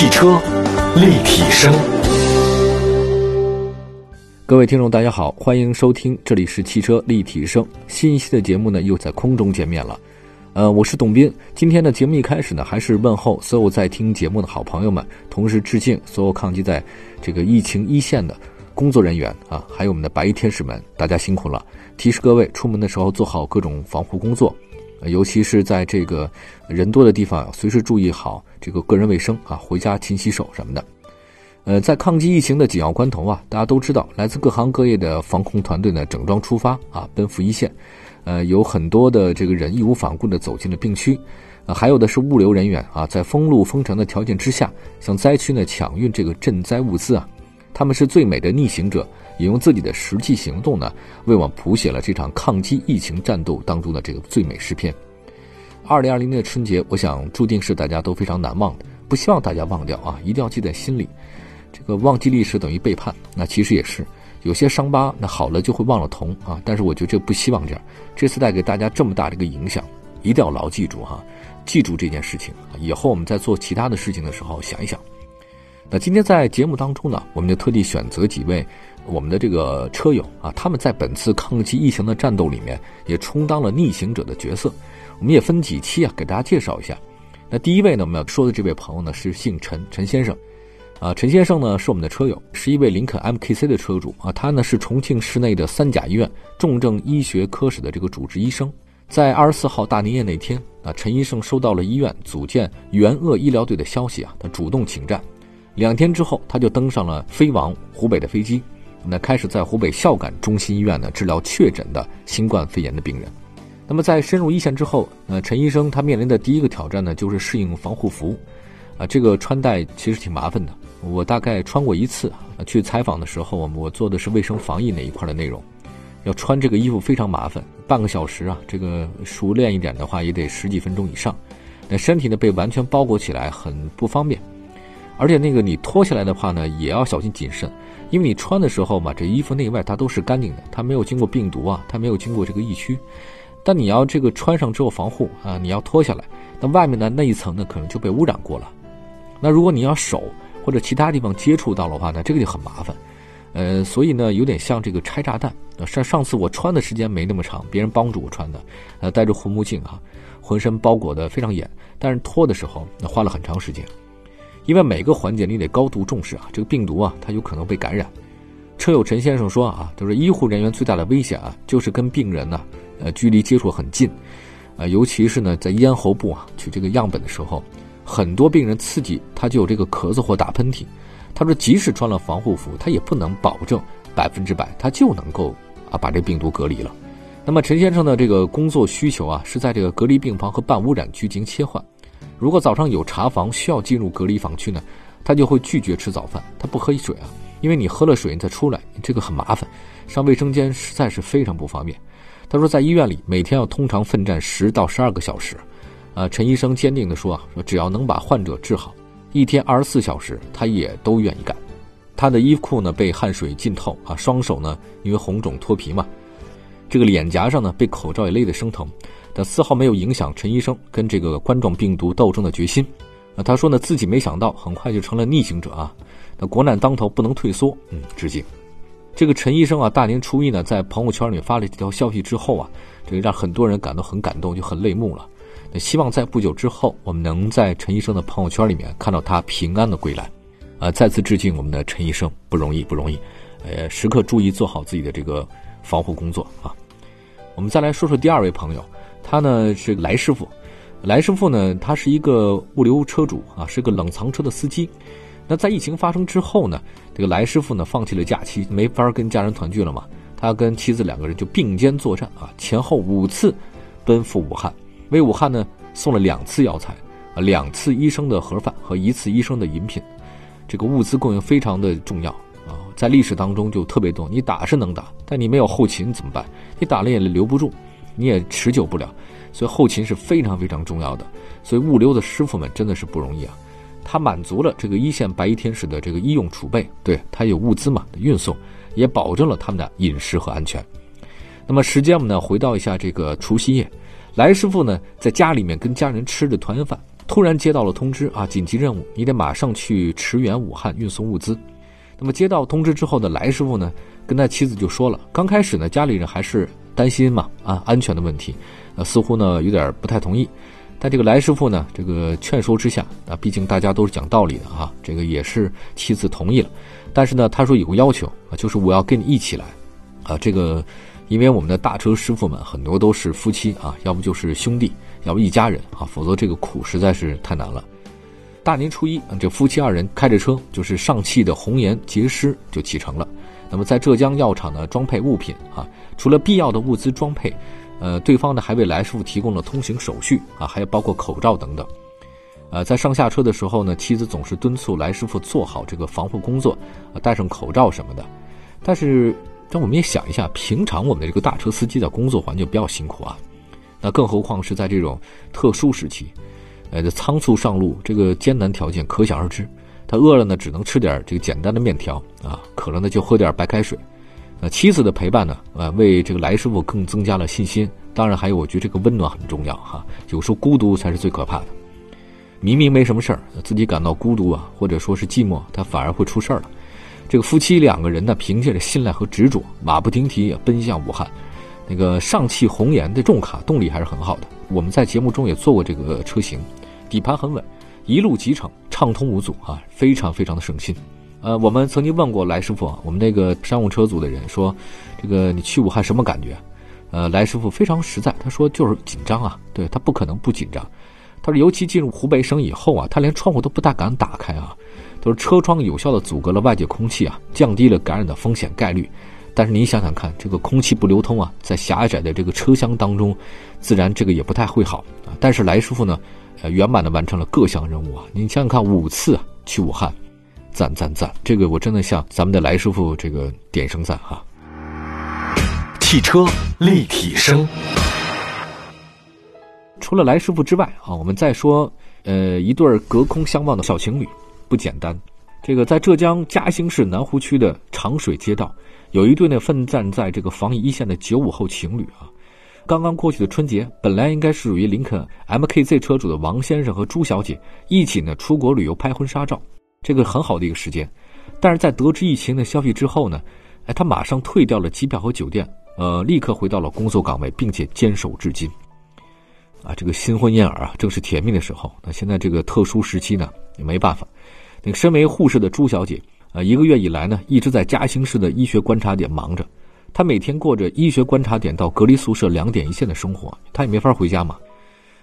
汽车立体声，各位听众，大家好，欢迎收听，这里是汽车立体声，新一期的节目呢又在空中见面了。呃，我是董斌。今天的节目一开始呢，还是问候所有在听节目的好朋友们，同时致敬所有抗击在这个疫情一线的工作人员啊，还有我们的白衣天使们，大家辛苦了。提示各位出门的时候做好各种防护工作，尤其是在这个人多的地方，随时注意好这个个人卫生啊，回家勤洗手什么的。呃，在抗击疫情的紧要关头啊，大家都知道，来自各行各业的防控团队呢，整装出发啊，奔赴一线。呃，有很多的这个人义无反顾地走进了病区，啊，还有的是物流人员啊，在封路封城的条件之下，向灾区呢抢运这个赈灾物资啊。他们是最美的逆行者，也用自己的实际行动呢，为我们谱写了这场抗击疫情战斗当中的这个最美诗篇。二零二零年的春节，我想注定是大家都非常难忘的，不希望大家忘掉啊，一定要记在心里。这个忘记历史等于背叛，那其实也是。有些伤疤，那好了就会忘了痛啊！但是我觉得这不希望这样。这次带给大家这么大的一个影响，一定要牢记住哈，记住这件事情！以后我们在做其他的事情的时候想一想。那今天在节目当中呢，我们就特地选择几位我们的这个车友啊，他们在本次抗击疫情的战斗里面也充当了逆行者的角色。我们也分几期啊，给大家介绍一下。那第一位呢，我们要说的这位朋友呢是姓陈，陈先生。啊，陈先生呢是我们的车友，是一位林肯 MKC 的车主啊。他呢是重庆市内的三甲医院重症医学科室的这个主治医生。在二十四号大年夜那天啊，陈医生收到了医院组建援鄂医疗队的消息啊，他主动请战。两天之后，他就登上了飞往湖北的飞机，那开始在湖北孝感中心医院呢治疗确诊的新冠肺炎的病人。那么在深入一线之后，呃，陈医生他面临的第一个挑战呢就是适应防护服，啊，这个穿戴其实挺麻烦的。我大概穿过一次，去采访的时候，我做的是卫生防疫那一块的内容，要穿这个衣服非常麻烦，半个小时啊，这个熟练一点的话也得十几分钟以上，那身体呢被完全包裹起来很不方便，而且那个你脱下来的话呢也要小心谨慎，因为你穿的时候嘛，这衣服内外它都是干净的，它没有经过病毒啊，它没有经过这个疫区，但你要这个穿上之后防护啊，你要脱下来，那外面的那一层呢可能就被污染过了，那如果你要手。或者其他地方接触到的话呢，这个就很麻烦，呃，所以呢，有点像这个拆炸弹。上上次我穿的时间没那么长，别人帮助我穿的，呃，戴着护目镜啊，浑身包裹的非常严，但是脱的时候那花了很长时间，因为每个环节你得高度重视啊，这个病毒啊，它有可能被感染。车友陈先生说啊，他说医护人员最大的危险啊，就是跟病人呢，呃，距离接触很近，啊，尤其是呢，在咽喉部啊取这个样本的时候。很多病人刺激他就有这个咳嗽或打喷嚏，他说即使穿了防护服，他也不能保证百分之百他就能够啊把这病毒隔离了。那么陈先生的这个工作需求啊是在这个隔离病房和半污染区进行切换。如果早上有查房需要进入隔离房区呢，他就会拒绝吃早饭，他不喝水啊，因为你喝了水你再出来，这个很麻烦，上卫生间实在是非常不方便。他说在医院里每天要通常奋战十到十二个小时。啊，陈医生坚定地说：“啊，说只要能把患者治好，一天二十四小时他也都愿意干。他的衣裤呢被汗水浸透啊，双手呢因为红肿脱皮嘛，这个脸颊上呢被口罩也勒得生疼，但丝毫没有影响陈医生跟这个冠状病毒斗争的决心。啊，他说呢自己没想到很快就成了逆行者啊，那国难当头不能退缩，嗯，致敬。这个陈医生啊，大年初一呢在朋友圈里发了这条消息之后啊，这个让很多人感到很感动，就很泪目了。”那希望在不久之后，我们能在陈医生的朋友圈里面看到他平安的归来，啊，再次致敬我们的陈医生，不容易，不容易，呃，时刻注意做好自己的这个防护工作啊。我们再来说说第二位朋友，他呢是来师傅，来师傅呢，他是一个物流车主啊，是个冷藏车的司机。那在疫情发生之后呢，这个来师傅呢放弃了假期，没法跟家人团聚了嘛，他跟妻子两个人就并肩作战啊，前后五次奔赴武汉。为武汉呢送了两次药材，啊，两次医生的盒饭和一次医生的饮品，这个物资供应非常的重要啊，在历史当中就特别多。你打是能打，但你没有后勤怎么办？你打了也留不住，你也持久不了，所以后勤是非常非常重要的。所以物流的师傅们真的是不容易啊，他满足了这个一线白衣天使的这个医用储备，对他有物资嘛的运送，也保证了他们的饮食和安全。那么时间我们呢回到一下这个除夕夜。来师傅呢，在家里面跟家人吃着团圆饭，突然接到了通知啊，紧急任务，你得马上去驰援武汉运送物资。那么接到通知之后的来师傅呢，跟他妻子就说了，刚开始呢，家里人还是担心嘛，啊，安全的问题，呃，似乎呢有点不太同意。但这个来师傅呢，这个劝说之下，啊，毕竟大家都是讲道理的哈，这个也是妻子同意了。但是呢，他说有个要求啊，就是我要跟你一起来，啊，这个，因为我们的大车师傅们很多都是夫妻啊，要不就是兄弟，要不一家人啊，否则这个苦实在是太难了。大年初一，这夫妻二人开着车，就是上汽的红颜杰狮就启程了。那么在浙江药厂呢，装配物品啊，除了必要的物资装配，呃，对方呢还为来师傅提供了通行手续啊，还有包括口罩等等。呃，在上下车的时候呢，妻子总是敦促来师傅做好这个防护工作，啊，戴上口罩什么的。但是，但我们也想一下，平常我们的这个大车司机的工作环境比较辛苦啊，那更何况是在这种特殊时期。呃，这仓促上路，这个艰难条件可想而知。他饿了呢，只能吃点这个简单的面条啊；渴了呢，就喝点白开水。那，妻子的陪伴呢，呃，为这个来师傅更增加了信心。当然，还有我觉得这个温暖很重要哈。有时候孤独才是最可怕的。明明没什么事儿，自己感到孤独啊，或者说是寂寞，他反而会出事儿了。这个夫妻两个人呢，凭借着信赖和执着，马不停蹄也奔向武汉。那个上汽红岩的重卡动力还是很好的。我们在节目中也做过这个车型。底盘很稳，一路疾程畅通无阻啊，非常非常的省心。呃，我们曾经问过来师傅，我们那个商务车组的人说，这个你去武汉什么感觉？呃，来师傅非常实在，他说就是紧张啊，对他不可能不紧张。他说尤其进入湖北省以后啊，他连窗户都不大敢打开啊，都是车窗有效的阻隔了外界空气啊，降低了感染的风险概率。但是你想想看，这个空气不流通啊，在狭窄的这个车厢当中，自然这个也不太会好啊。但是来师傅呢？呃，圆满的完成了各项任务啊！你想想看，五次去武汉，赞赞赞！这个我真的向咱们的来师傅这个点声赞哈。汽车立体声。除了来师傅之外啊，我们再说，呃，一对隔空相望的小情侣不简单。这个在浙江嘉兴市南湖区的长水街道，有一对呢奋战在这个防疫一线的九五后情侣啊。刚刚过去的春节，本来应该是属于林肯 MKZ 车主的王先生和朱小姐一起呢出国旅游拍婚纱照，这个很好的一个时间。但是在得知疫情的消息之后呢，哎，他马上退掉了机票和酒店，呃，立刻回到了工作岗位，并且坚守至今。啊，这个新婚燕尔啊，正是甜蜜的时候。那现在这个特殊时期呢，也没办法。那个身为护士的朱小姐，啊，一个月以来呢，一直在嘉兴市的医学观察点忙着。他每天过着医学观察点到隔离宿舍两点一线的生活，他也没法回家嘛。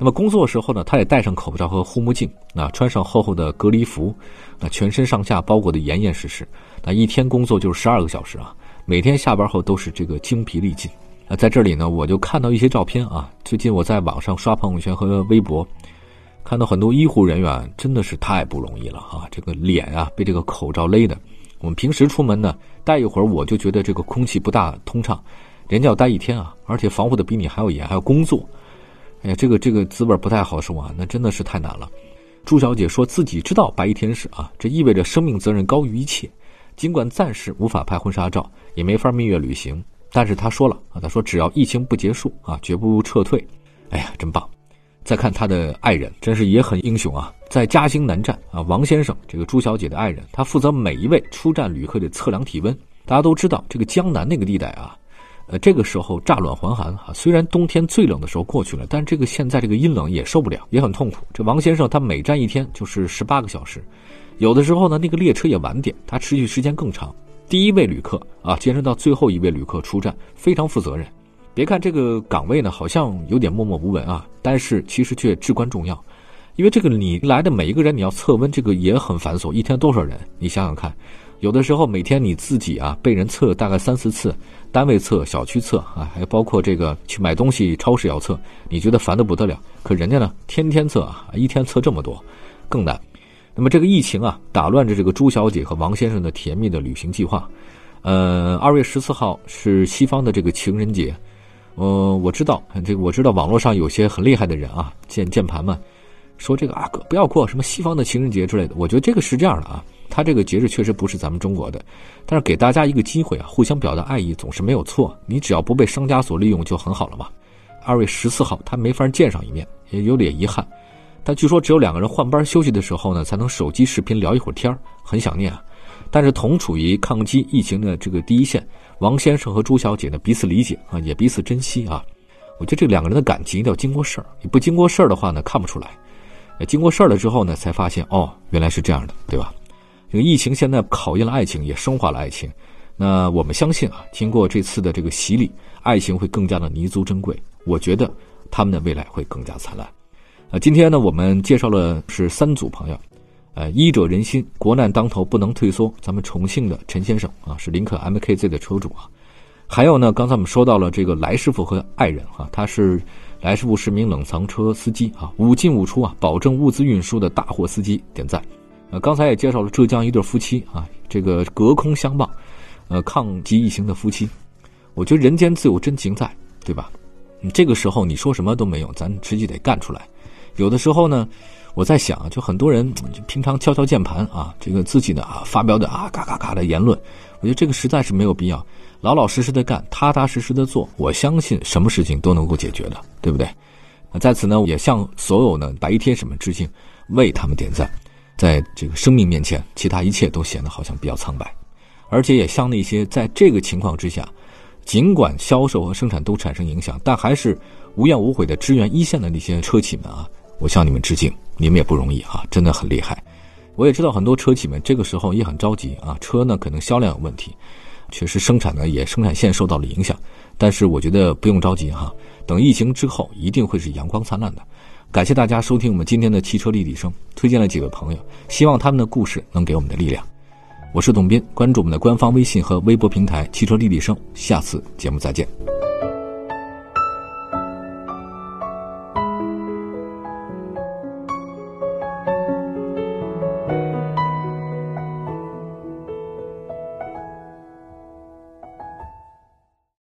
那么工作时候呢，他也戴上口罩和护目镜，啊，穿上厚厚的隔离服，那全身上下包裹的严严实实。那一天工作就是十二个小时啊，每天下班后都是这个精疲力尽。啊，在这里呢，我就看到一些照片啊。最近我在网上刷朋友圈和微博，看到很多医护人员真的是太不容易了啊，这个脸啊被这个口罩勒的。我们平时出门呢，待一会儿我就觉得这个空气不大通畅，人家要待一天啊，而且防护的比你还要严，还要工作，哎呀，这个这个滋味不太好受啊，那真的是太难了。朱小姐说自己知道白衣天使啊，这意味着生命责任高于一切，尽管暂时无法拍婚纱照，也没法蜜月旅行，但是她说了啊，她说只要疫情不结束啊，绝不撤退。哎呀，真棒。再看他的爱人，真是也很英雄啊！在嘉兴南站啊，王先生这个朱小姐的爱人，他负责每一位出站旅客的测量体温。大家都知道，这个江南那个地带啊，呃，这个时候乍暖还寒啊。虽然冬天最冷的时候过去了，但这个现在这个阴冷也受不了，也很痛苦。这王先生他每站一天就是十八个小时，有的时候呢，那个列车也晚点，他持续时间更长。第一位旅客啊，坚持到最后一位旅客出站，非常负责任。别看这个岗位呢，好像有点默默无闻啊，但是其实却至关重要，因为这个你来的每一个人，你要测温，这个也很繁琐。一天多少人？你想想看，有的时候每天你自己啊被人测大概三四次，单位测、小区测啊，还包括这个去买东西、超市要测，你觉得烦得不得了。可人家呢，天天测啊，一天测这么多，更难。那么这个疫情啊，打乱着这个朱小姐和王先生的甜蜜的旅行计划。呃，二月十四号是西方的这个情人节。呃，我知道，这个我知道，网络上有些很厉害的人啊，键键盘们说这个啊，不要过什么西方的情人节之类的。我觉得这个是这样的啊，他这个节日确实不是咱们中国的，但是给大家一个机会啊，互相表达爱意总是没有错。你只要不被商家所利用就很好了嘛。二月十四号他没法见上一面，也有点遗憾。但据说只有两个人换班休息的时候呢，才能手机视频聊一会儿天很想念啊。但是同处于抗击疫情的这个第一线，王先生和朱小姐呢彼此理解啊，也彼此珍惜啊。我觉得这两个人的感情一定要经过事儿，你不经过事儿的话呢，看不出来。经过事儿了之后呢，才发现哦，原来是这样的，对吧？这个疫情现在考验了爱情，也升华了爱情。那我们相信啊，经过这次的这个洗礼，爱情会更加的弥足珍贵。我觉得他们的未来会更加灿烂。呃，今天呢，我们介绍了是三组朋友。呃，医者仁心，国难当头不能退缩。咱们重庆的陈先生啊，是林肯 MKZ 的车主啊。还有呢，刚才我们说到了这个来师傅和爱人啊，他是来师傅是名冷藏车司机啊，五进五出啊，保证物资运输的大货司机。点赞。呃，刚才也介绍了浙江一对夫妻啊，这个隔空相望，呃，抗击疫情的夫妻。我觉得人间自有真情在，对吧？这个时候你说什么都没用，咱实际得干出来。有的时候呢。我在想，就很多人就平常敲敲键盘啊，这个自己的啊发表的啊嘎嘎嘎的言论，我觉得这个实在是没有必要，老老实实的干，踏踏实实的做，我相信什么事情都能够解决的，对不对？在此呢，也向所有呢白衣天使们致敬，为他们点赞。在这个生命面前，其他一切都显得好像比较苍白，而且也向那些在这个情况之下，尽管销售和生产都产生影响，但还是无怨无悔的支援一线的那些车企们啊。我向你们致敬，你们也不容易啊，真的很厉害。我也知道很多车企们这个时候也很着急啊，车呢可能销量有问题，确实生产呢也生产线受到了影响。但是我觉得不用着急哈，等疫情之后一定会是阳光灿烂的。感谢大家收听我们今天的汽车立体声，推荐了几位朋友，希望他们的故事能给我们的力量。我是董斌，关注我们的官方微信和微博平台“汽车立体声”，下次节目再见。